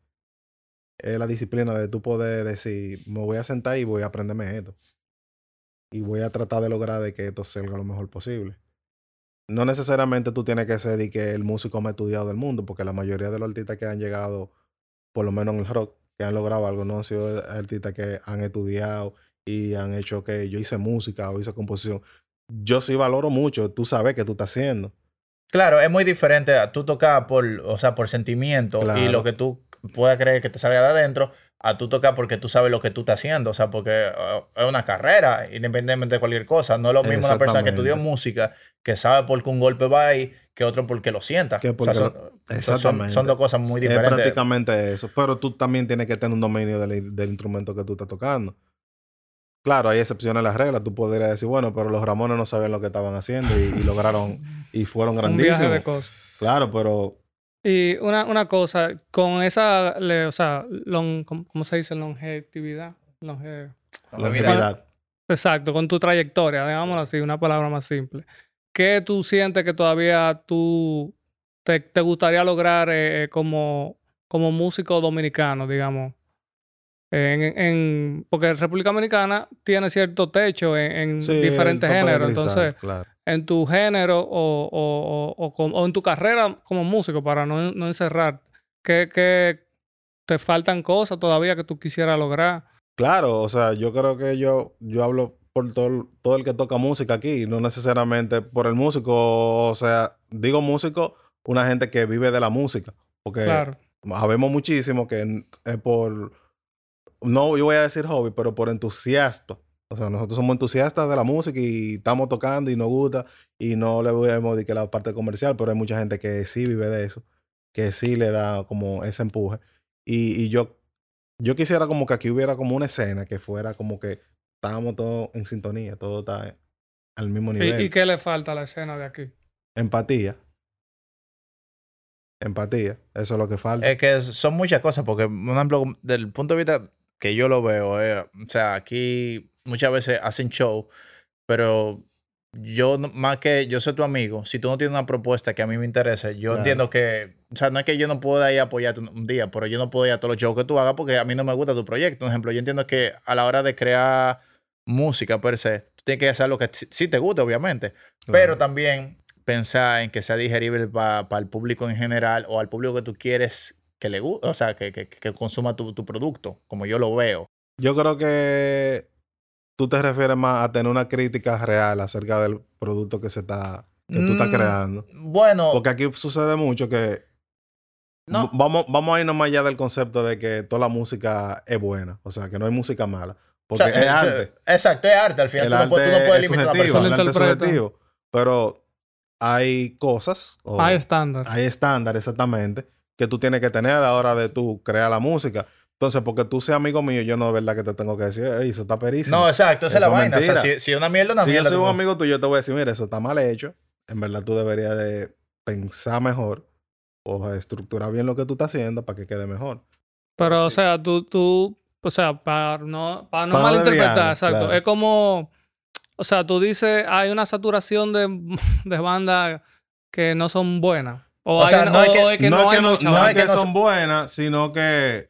Es la disciplina de tú poder decir, me voy a sentar y voy a aprenderme esto. Y voy a tratar de lograr de que esto salga lo mejor posible. No necesariamente tú tienes que ser de que el músico más estudiado del mundo, porque la mayoría de los artistas que han llegado, por lo menos en el rock, que han logrado algo, no han sido artistas que han estudiado y han hecho que yo hice música o hice composición. Yo sí valoro mucho, tú sabes que tú estás haciendo. Claro, es muy diferente a tú tocar por, o sea, por sentimiento Claro. y lo que tú puedas creer que te salga de adentro, a tú tocar porque tú sabes lo que tú estás haciendo, o sea, porque uh, es una carrera, independientemente de cualquier cosa. No es lo mismo una persona que estudió Exactamente. música, que sabe por qué un golpe va ahí, que otro porque lo sienta. Que O sea, son, lo- son- son, Exactamente. dos cosas muy Es diferentes. prácticamente eso. Pero tú también tienes que tener un dominio del, del instrumento que tú estás tocando. Claro, hay excepciones a las reglas. Tú podrías decir, bueno, pero los Ramones no sabían lo que estaban haciendo y, y lograron y fueron Un viaje de grandísimos. cosas. Claro, pero Y una, una cosa, con esa, le- o sea, long, ¿cómo, se dice? Longevidad. Longe- longevidad. Exacto, con tu trayectoria, digámoslo así, una palabra más simple. ¿Qué tú sientes que todavía tú te, te gustaría lograr eh, eh, como, como músico dominicano, digamos? En, en- porque República Dominicana tiene cierto techo en, en Sí, el diferentes géneros. Entonces, claro. En tu género o, o, o, o en tu carrera como músico, para no, no encerrar, ¿qué, qué te faltan cosas todavía que tú quisieras lograr? Claro, o sea, yo creo que yo, yo hablo por todo, todo el que toca música aquí, no necesariamente por el músico, o sea, digo músico, una gente que vive de la música, porque Claro. habemos muchísimo que es por, no yo voy a decir hobby, pero por entusiasta. O sea, nosotros somos entusiastas de la música y estamos tocando y nos gusta y no le vemos de que la parte comercial, pero hay mucha gente que sí vive de eso, que sí le da como ese empuje. Y, y yo, yo quisiera como que aquí hubiera como una escena que fuera como que estábamos todos en sintonía, todo está al mismo ¿Y, nivel. y qué le falta a la escena de aquí? Empatía. Empatía. Eso es lo que falta. Es que son muchas cosas, porque, por ejemplo, del punto de vista que yo lo veo, eh, o sea, aquí muchas veces hacen show, pero yo, más que yo soy tu amigo, si tú no tienes una propuesta que a mí me interese, yo Claro. entiendo que, o sea, no es que yo no pueda ir a apoyarte un- día, pero yo no puedo ir a todos los shows que tú hagas porque a mí no me gusta tu proyecto. Por ejemplo, yo entiendo que a la hora de crear música per se, tú tienes que hacer lo que sí- te guste, obviamente, pero también pensar en que sea digerible para el público en general o al público que tú quieres que le guste, o sea, que, que, que consuma tu, tu producto, como yo lo veo. Yo creo que tú te refieres más a tener una crítica real acerca del producto que se está, que tú estás Mm, creando. Bueno, Porque aquí sucede mucho que No. vamos, vamos a irnos más allá del concepto de que toda la música es buena. O sea, que no hay música mala. o Porque sea, es eh, arte. Exacto, es arte. Al final El tú, no puedes, tú no puedes es limitar a persona. el arte es subjetivo. Pero hay cosas, o Hay estándar. hay estándares exactamente, que tú tienes que tener a la hora de tú crear la música. Entonces, porque tú seas amigo mío, yo no es verdad que te tengo que decir, Ey, eso está perísimo. No, exacto, esa es la vaina. O sea, si, si una mierda, una si yo mierda. soy tú un no- amigo tuyo, yo te voy a decir, mira, eso está mal hecho. En verdad, tú deberías de pensar mejor o estructurar bien lo que tú estás haciendo para que quede mejor. Pero, o Sí. sea, tú, tú, o sea, para no, para no Para no malinterpretar, desviarnos, exacto. claro. Es como, o sea, tú dices, hay una saturación de, de bandas que no son buenas. O, O hay sea, una- no es o- que- o es que no, no, es hay que, no, no es que son buenas, sino que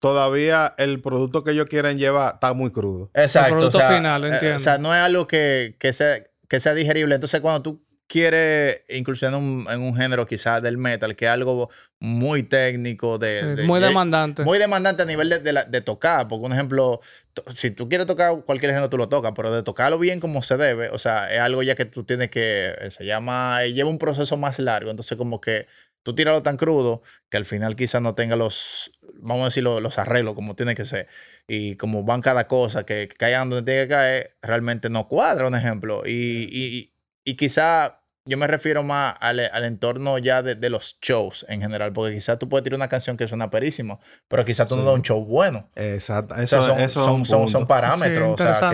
todavía el producto que ellos quieren llevar está muy crudo. Exacto. El producto o sea, final, eh, entiendo. O sea, no es algo que, que, sea, que sea digerible. Entonces, cuando tú quieres incursionar en un, en un género quizás del metal, que es algo muy técnico, de, Sí, de- muy de- demandante. Muy demandante a nivel de, de la- de tocar. Porque, un ejemplo, to- si tú quieres tocar cualquier género, tú lo tocas, pero de tocarlo bien como se debe, o sea, es algo ya que tú tienes que, eh, se llama, eh, lleva un proceso más largo. Entonces, como que tú tíralo tan crudo que al final quizás no tenga los, vamos a decir, los, los arreglos como tiene que ser. Y como van cada cosa, que, que caigan donde tiene que caer, realmente no cuadra, un ejemplo. Y, y, y quizá yo me refiero más al, al entorno ya de, de los shows en general, porque quizás tú puedes tirar una canción que suena perísimo, pero quizás tú no Sí. das un show bueno. Exacto. O Eso, sea, son, eso es son, son, son parámetros. Sí, o sea,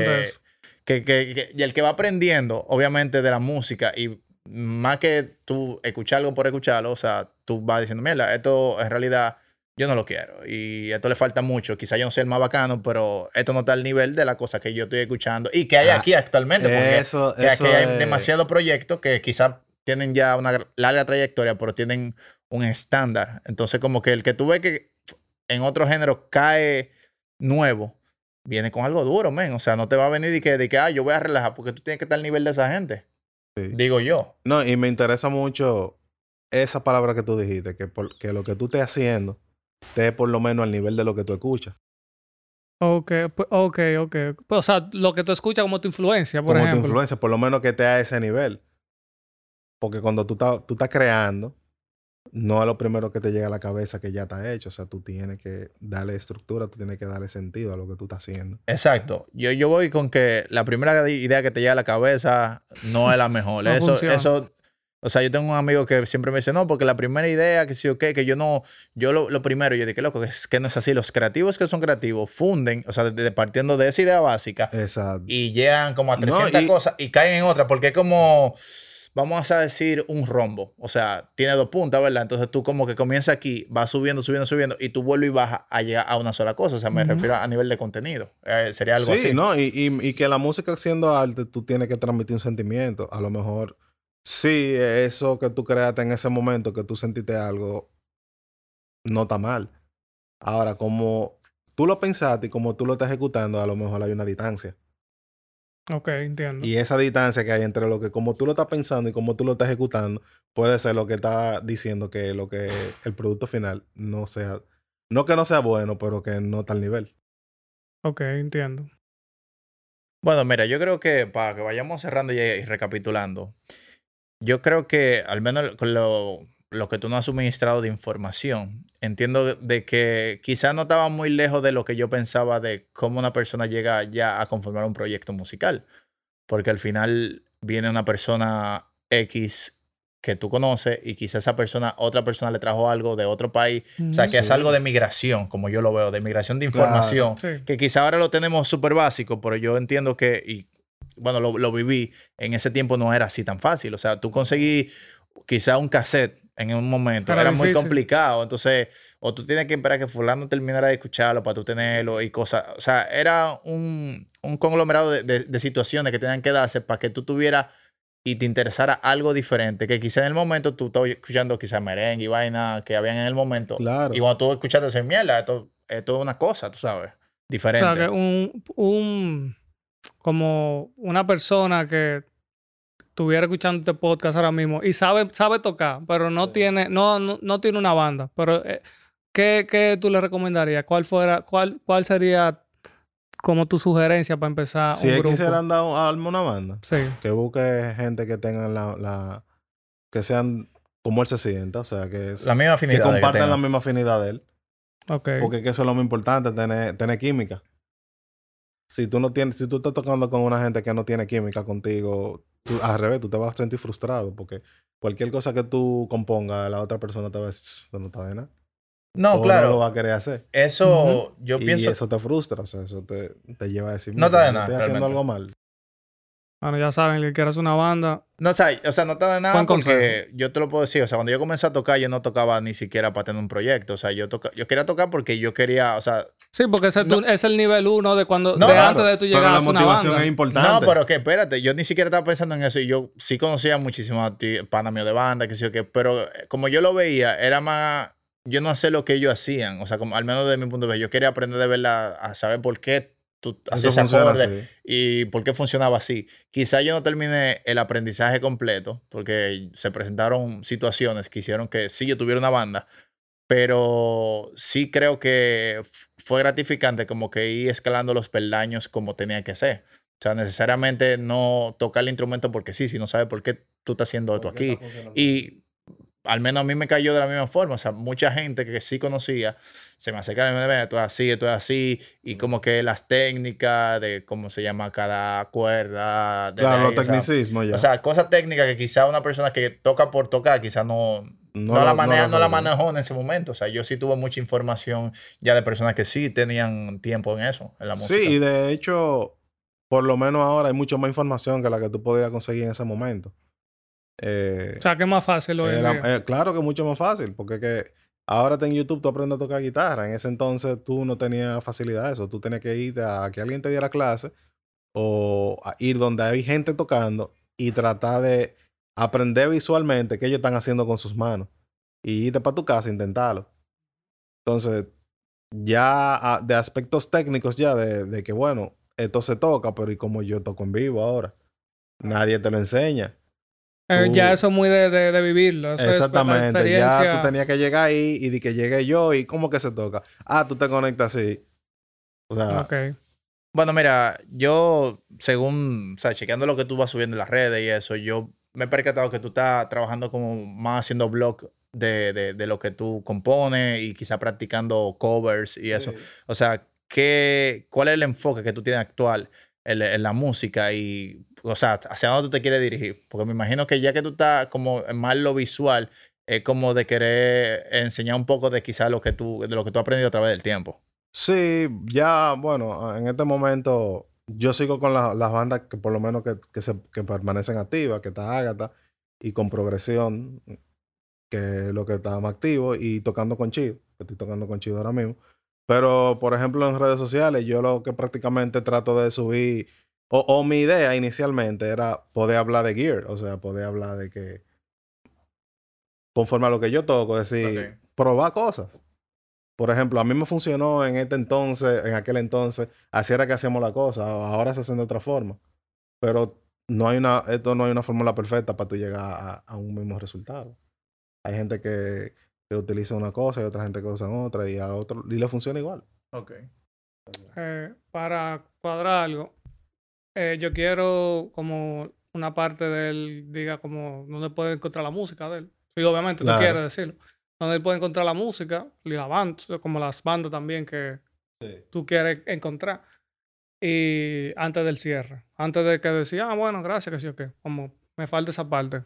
que, que- que- y el que va aprendiendo, obviamente, de la música y más que tú escuchar algo por escucharlo, o sea, tú vas diciendo, mira, esto en realidad yo no lo quiero y esto le falta mucho. Quizá yo no sea el más bacano, pero esto no está al nivel de la cosa que yo estoy escuchando y que hay Ah, aquí actualmente. Porque Eso, que eso aquí hay demasiados proyectos que quizás tienen ya una larga trayectoria, pero tienen un estándar. Entonces, como que el que tú ves que en otro género cae nuevo, viene con algo duro, men. O sea, no te va a venir de que, de que ah, yo voy a relajar porque tú tienes que estar al nivel de esa gente. Sí. Digo yo. No, y me interesa mucho esa palabra que tú dijiste, que, por- que lo que tú estés haciendo esté por lo menos al nivel de lo que tú escuchas. Ok, ok, ok. O sea, lo que tú escuchas como tu influencia, por como ejemplo. tu influencia, por lo menos que esté a ese nivel. Porque cuando tú, estás- tú estás creando, no es lo primero que te llega a la cabeza que ya está hecho. O sea, tú tienes que darle estructura, tú tienes que darle sentido a lo que tú estás haciendo. Exacto. Yo, yo voy con que la primera idea que te llega a la cabeza no es la mejor. No eso, funciona. eso, o sea, yo tengo un amigo que siempre me dice, no, porque la primera idea, que sí o qué, que yo no, yo lo, lo primero, yo dije, loco, que es que no es así. Los creativos que son creativos funden, o sea, de- de- partiendo de esa idea básica, Exacto. y llegan como a No, 300 y- cosas y caen en otra, porque es como, vamos a decir, un rombo. O sea, tiene dos puntas, ¿verdad? Entonces tú como que comienzas aquí, vas subiendo, subiendo, subiendo, y tú vuelves y bajas a llegar a una sola cosa. O sea, me refiero a nivel de contenido. Eh, sería algo sí, así. ¿no? Y, y- y que la música siendo arte, tú tienes que transmitir un sentimiento. A lo mejor, sí, eso que tú creaste en ese momento, que tú sentiste algo, no está mal. Ahora, como tú lo pensaste y como tú lo estás ejecutando, a lo mejor hay una distancia. Ok, entiendo. Y esa distancia que hay entre lo que como tú lo estás pensando y como tú lo estás ejecutando, puede ser lo que está diciendo que lo que el producto final no sea, no que no sea bueno, pero que no está al nivel. Ok, entiendo. Bueno, mira, yo creo que para que vayamos cerrando y, y recapitulando, yo creo que al menos con lo, lo que tú nos has suministrado de información, entiendo de que quizás no estaba muy lejos de lo que yo pensaba de cómo una persona llega ya a conformar un proyecto musical. Porque al final viene una persona X que tú conoces y quizás esa persona, otra persona le trajo algo de otro país. O sea, que es algo de migración, como yo lo veo, de migración de Claro. información Sí. que quizá ahora lo tenemos súper básico, pero yo entiendo que, y bueno, lo, lo viví, en ese tiempo no era así tan fácil. O sea, tú conseguí quizá un cassette en un momento, Era era, muy complicado. Entonces, o tú tienes que esperar que fulano terminara de escucharlo para tú tenerlo y cosas. O sea, era un, un conglomerado de, de- de situaciones que tenían que darse para que tú tuvieras y te interesara algo diferente, que quizá en el momento tú estabas escuchando quizá merengue y vaina que habían en el momento. Claro. Y cuando tú escuchaste esa mierda, esto, esto es una cosa, tú sabes, O diferente. sea, que un, un, como una persona que estuviera escuchando este podcast ahora mismo y sabe, sabe tocar, pero no tiene, no, no, no tiene una banda. Pero, eh, ¿qué, qué tú le recomendarías? ¿Cuál fuera, cuál, cuál sería como tu sugerencia para empezar Si un él grupo. quisiera andar a armar una banda, Sí. que busque gente que tengan la, la- que sean como él se sienta, o sea, que, La misma que afinidad. compartan la misma afinidad de él. Ok. Porque que eso es lo más importante, tener, tener química. Si tú no tienes, si tú estás tocando con una gente que no tiene química contigo, tú- al revés, tú te vas a sentir frustrado porque cualquier cosa que tú compongas, la otra persona te va a decir, "Pss, esto no está de nada. No, o claro. no lo va a querer hacer. Eso yo y pienso. eso te frustra, o sea, eso te, te lleva a decir, No "Mira, está de nada, Estoy haciendo algo mal. Bueno, ya saben, el que hacer una banda. No, o sea, o sea, no está de nada porque consejo. yo te lo puedo decir. O sea, cuando yo comencé a tocar, yo no tocaba ni siquiera para tener un proyecto. O sea, yo, toca, yo quería tocar porque yo quería, o sea, Sí, porque ese es, tu- es el nivel uno de cuando No, de claro, antes de tú Pero llegar a la hacer una motivación banda. es importante. No, pero que espérate, yo ni siquiera estaba pensando en eso y yo sí conocía muchísimo a ti, pana mío de banda, que sé yo qué, pero eh, como yo lo veía, era más, yo no sé lo que ellos hacían, o sea, como al menos desde mi punto de vista, yo quería aprender de verdad a saber por qué tú acorde y por qué funcionaba así. Quizá yo no terminé el aprendizaje completo porque se presentaron situaciones que hicieron que sí yo tuviera una banda, pero sí creo que fue gratificante como que ir escalando los peldaños como tenía que ser. O sea, necesariamente no tocar el instrumento porque sí, si no sabes por qué tú estás haciendo esto aquí. Y al menos a mí me cayó de la misma forma. O sea, mucha gente que sí conocía se me acercaba y me decía, esto es así, esto es así. Y como que las técnicas de cómo se llama cada cuerda. de Claro, los tecnicismos ya. o sea, cosas técnicas que quizá una persona que toca por tocar, quizá no, no, lo- la maneja, no, la manejó en ese momento. O sea, yo sí tuve mucha información ya de personas que sí tenían tiempo en eso, en la música. Sí, y de hecho, por lo menos ahora hay mucho más información que la que tú podrías conseguir en ese momento. Eh, O sea, que es más fácil en era- eh, claro que es mucho más fácil, porque que ahora en YouTube tú aprendes a tocar guitarra. En ese entonces tú no tenías facilidad de eso. Tú tenías que ir a que alguien te diera clase o a ir donde hay gente tocando y tratar de aprender visualmente qué ellos están haciendo con sus manos. Y irte para tu casa e intentarlo. Entonces, ya ah, de aspectos técnicos ya de, de que, bueno, esto se toca, pero ¿y cómo yo toco en vivo ahora? Nadie te lo enseña. Eh, tú- ya eso es muy de, de, de vivirlo. Eso es pues, Exactamente. ya tú tenías que llegar ahí y de que llegué yo y cómo que se toca. Ah, tú te conectas así. O sea, Ok. Bueno, mira, yo, según, o sea, chequeando lo que tú vas subiendo en las redes y eso, yo me he percatado que tú estás trabajando como más haciendo blog de, de, de lo que tú compones y quizá practicando covers y eso. O sea, ¿qué, ¿cuál es el enfoque que tú tienes actual en, en la música y, o sea, hacia dónde tú te quieres dirigir? Porque me imagino que ya que tú estás como más lo visual, es como de querer enseñar un poco de quizá lo que tú, de lo que tú has aprendido a través del tiempo. Sí, ya, bueno, en este momento yo sigo con la- las bandas que por lo menos que, que permanecen activas, que está Ágata, y con Progresión, que es lo que está más activo, y tocando con Chido, que estoy tocando con Chido ahora mismo. Pero, por ejemplo, en redes sociales, yo lo que prácticamente trato de subir, o, o mi idea inicialmente era poder hablar de gear, o sea, poder hablar de que, conforme a lo que yo toco, decir, Ok. probar cosas. Por ejemplo, a mí me funcionó en este entonces, en aquel entonces, así era que hacíamos la cosa, ahora se hacen de otra forma. Pero no hay una, esto no hay una fórmula perfecta para tú llegar a, a un mismo resultado. Hay gente que, que utiliza una cosa y otra gente que usa otra y a otro y le funciona igual. Ok. Eh, para cuadrar algo, eh, yo quiero como una parte de él diga como dónde puede encontrar la música de él. Sí, obviamente Claro. tú quieres decirlo. Donde él puede encontrar la música y la banda, como las bandas también que tú quieres encontrar. Y antes del cierre, antes de que decía, ah, bueno, gracias, que sí o qué. Como me falta esa parte,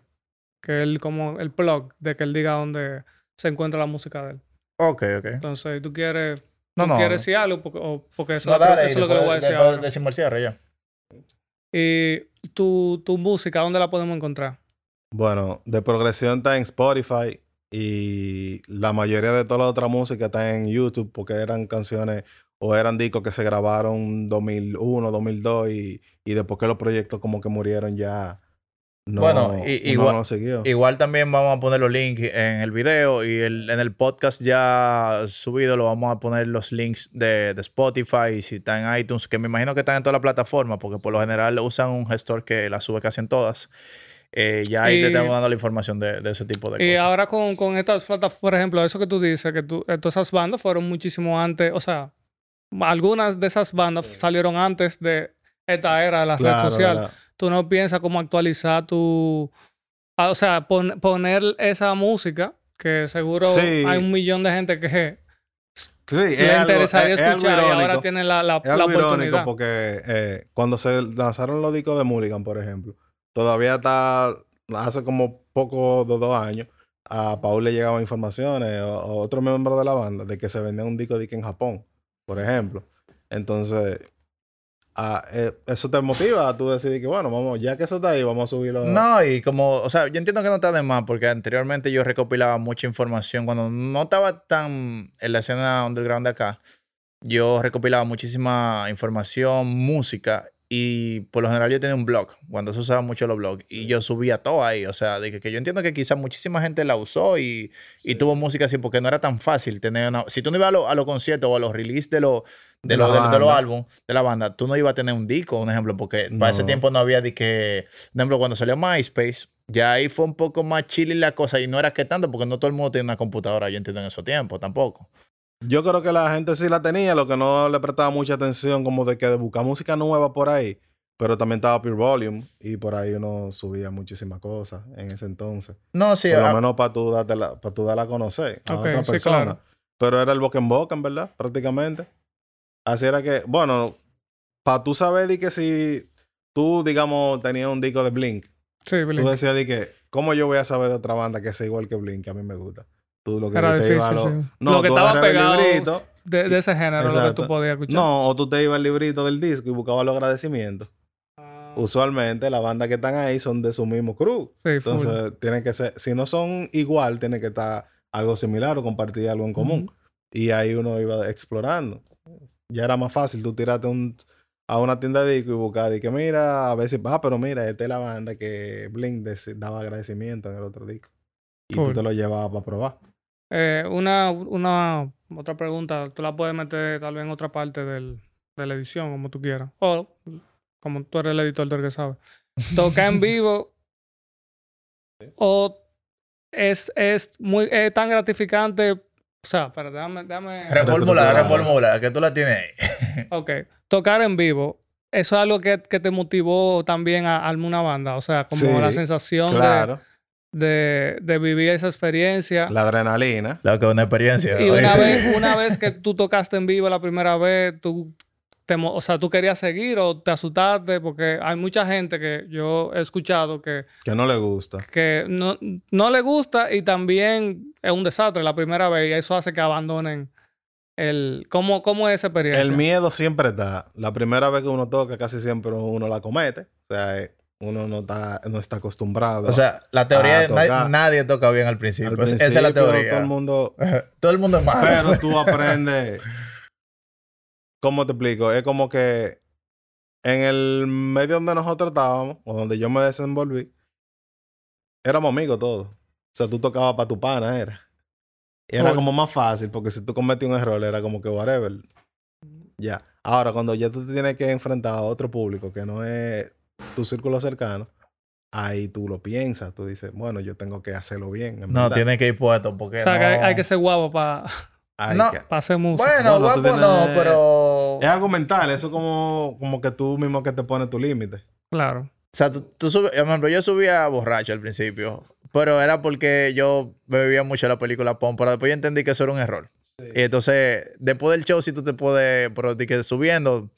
que él como el plug de que él diga dónde se encuentra la música de él. Ok, ok. Entonces, tú quieres, No, tú no. quieres decir algo porque, o porque eso, No, es lo que- dale, eso es lo que le voy a decir ahora. decimos el cierre ya. Y tu, tu música, ¿dónde la podemos encontrar? Bueno, de progresión está en Spotify y la mayoría de toda la otra música está en YouTube porque eran canciones o eran discos que se grabaron 2001, 2002 y, y después que los proyectos como que murieron ya no, Bueno, y- igual- no siguió. Igual también vamos a poner los links en el video y el- en el podcast ya subido lo vamos a poner los links de, de Spotify y si está en iTunes, que me imagino que están en toda la plataforma porque por lo general usan un gestor que la sube casi en todas. Eh, ya ahí te Y- estamos dando la información de, de ese tipo de Y cosas. ahora con, con estas plataformas, por ejemplo, eso que tú dices, que tú, eh, todas esas bandas fueron muchísimo antes, o sea, algunas de esas bandas salieron antes de esta era de la red social. Tú no piensas cómo actualizar tu... Ah, o sea, poner esa música, que seguro hay un millón de gente que Sí, le interesaría escuchar y ahora tiene la, la, es algo irónico porque eh, cuando se lanzaron los discos de Mulligan, por ejemplo, todavía está, hace como poco de dos años, a Paul le llegaban informaciones o, o otro miembro de la banda de que se vendía un disco de en Japón, por ejemplo. Entonces, eh, eso te motiva a tú decidir que, bueno, vamos, ya que eso está ahí, vamos a subirlo. No, y como, o sea, yo entiendo que no está de más, porque anteriormente yo recopilaba mucha información. Cuando no estaba tan en la escena underground de acá, yo recopilaba muchísima información, música, y por lo general yo tenía un blog, cuando se usaba mucho los blogs, y yo subía todo ahí. O sea, de que, yo entiendo que quizás muchísima gente la usó y, y, tuvo música así, porque no era tan fácil tener una. Si tú no ibas a, los conciertos o a los releases de, los de, los álbumes de la banda, tú no ibas a tener un disco, un ejemplo, porque para ese tiempo no había de que. Por ejemplo, cuando salió MySpace, ya ahí fue un poco más chile la cosa, y no era que tanto, porque no todo el mundo tiene una computadora, yo entiendo en esos tiempos tampoco. Yo creo que la gente sí la tenía, lo que no le prestaba mucha atención, como de que de buscar música nueva por ahí. Pero también estaba Pure Volume y por ahí uno subía muchísimas cosas en ese entonces. No, sí. Por lo ah, menos para tú, para tú darla a conocer a otra persona. Pero era el boca en boca, en verdad, prácticamente. Así era que, bueno, para tú saber de que si tú, digamos, tenías un disco de Blink, sí, Blink. tú decías de que, ¿cómo yo voy a saber de otra banda que sea igual que Blink, que a mí me gusta? lo que te iba a lo... No, lo que estaba pegado librito, de, ese género, lo que tú podías escuchar. No, o tú te ibas al librito del disco y buscabas los agradecimientos. Ah. Usualmente las bandas que están ahí son de su mismo crew. Entonces, tienen que ser, si no son igual, tiene que estar algo similar o compartir algo en común. Y ahí uno iba explorando. Ya era más fácil tú tirarte un, a una tienda de disco y buscar y que mira, a si, ah, pero mira, esta es la banda que Blink daba agradecimiento en el otro disco. Y tú te lo llevabas para probar. Eh, una, una otra pregunta, tú la puedes meter tal vez en otra parte del, de la edición, como tú quieras. O como tú eres el editor del que sabe. Toca en vivo o es, es muy es tan gratificante. O sea, espera, déjame, déjame. Reformula, reformula, que tú la tienes ahí. ok. Tocar en vivo. Eso es algo que, que te motivó también a armar una banda. O sea, como la sensación de de, de, vivir esa experiencia. La adrenalina. Lo que es una experiencia. Y una vez, una vez que tú tocaste en vivo la primera vez, tú, te, o sea, tú querías seguir o te asustaste, porque hay mucha gente que yo he escuchado que... Que no le gusta. Que no, no le gusta y también es un desastre la primera vez y eso hace que abandonen el... ¿Cómo, cómo es esa experiencia? El miedo siempre está. La primera vez que uno toca casi siempre uno la comete. O sea, uno no está, no está acostumbrado. O sea, la teoría es nadie, toca bien al principio. Esa es la teoría. Todo el mundo, todo el mundo es malo. Pero tú aprendes. ¿Cómo te explico? Es como que en el medio donde nosotros estábamos, o donde yo me desenvolví, éramos amigos todos. O sea, tú tocabas para tu pana, era. Y era como más fácil, porque si tú cometías un error, era como que whatever. Ya. Ahora, cuando ya tú te tienes que enfrentar a otro público que no es tu círculo cercano, ahí tú lo piensas, tú dices, bueno, yo tengo que hacerlo bien. No, tiene que ir puesto porque. O sea, que hay, que ser guapo para. No, hacer música. Bueno, guapo no, pero. Es algo mental, eso como, como que tú mismo que te pones tu límite. Claro. O sea, tú, tú subes, por ejemplo, yo subía borracho al principio, pero era porque yo bebía mucho la película Pon, pero después yo entendí que eso era un error. Y entonces, después del show, si tú te puedes, pero que subiendo,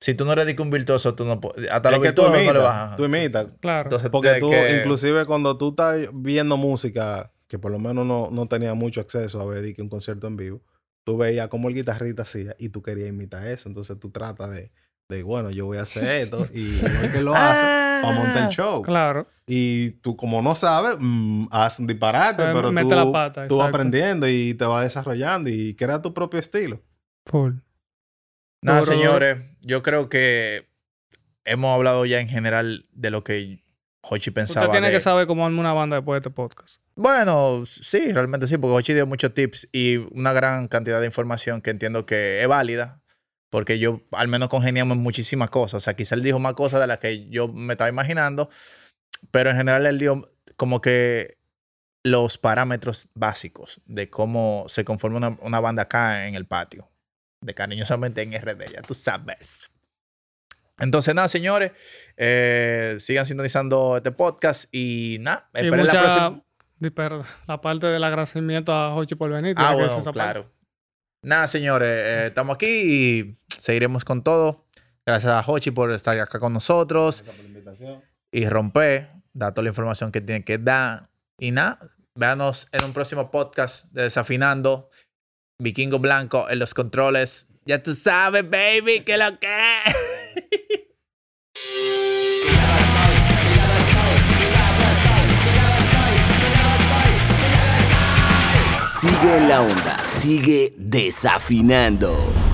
si tú no eres un virtuoso, tú no puedes. Hasta los virtuosos no le bajas. Tú imitas. Claro. Porque tú, inclusive cuando tú estás viendo música, que por lo menos no, no tenía mucho acceso a ver un concierto en vivo, tú veías cómo el guitarrista hacía y tú querías imitar eso. Entonces tú tratas de, de bueno, yo voy a hacer esto y el que lo hace para montar el show. Claro. Y tú, como no sabes, mm, haz un disparate, eh, pero tú, la pata, tú vas aprendiendo y te vas desarrollando y crea tu propio estilo. Cool. Nada, señores, yo creo que hemos hablado ya en general de lo que Hochi pensaba. Usted tiene que saber cómo armar una banda después de este podcast. Bueno, sí, realmente sí, porque Hochi dio muchos tips y una gran cantidad de información que entiendo que es válida, porque yo al menos congeniamos en muchísimas cosas. O sea, quizá él dijo más cosas de las que yo me estaba imaginando, pero en general él dio como que los parámetros básicos de cómo se conforma una banda acá en el patio. de cariñosamente en RD, ya tú sabes. Entonces, nada, señores, eh, sigan sintonizando este podcast y nada, esperen la mucha- próxima. Pero la parte del agradecimiento a Hochi por venir. Ah, bueno, decir esa parte. claro. Nada, señores, eh, estamos aquí y seguiremos con todo. Gracias a Hochi por estar acá con nosotros y romper, dar toda la información que tiene que dar. Y nada, véanos en un próximo podcast de Desafinando. Vikingo Blanco en los controles. Ya tú sabes, baby, que lo que. Sigue en la onda, sigue desafinando.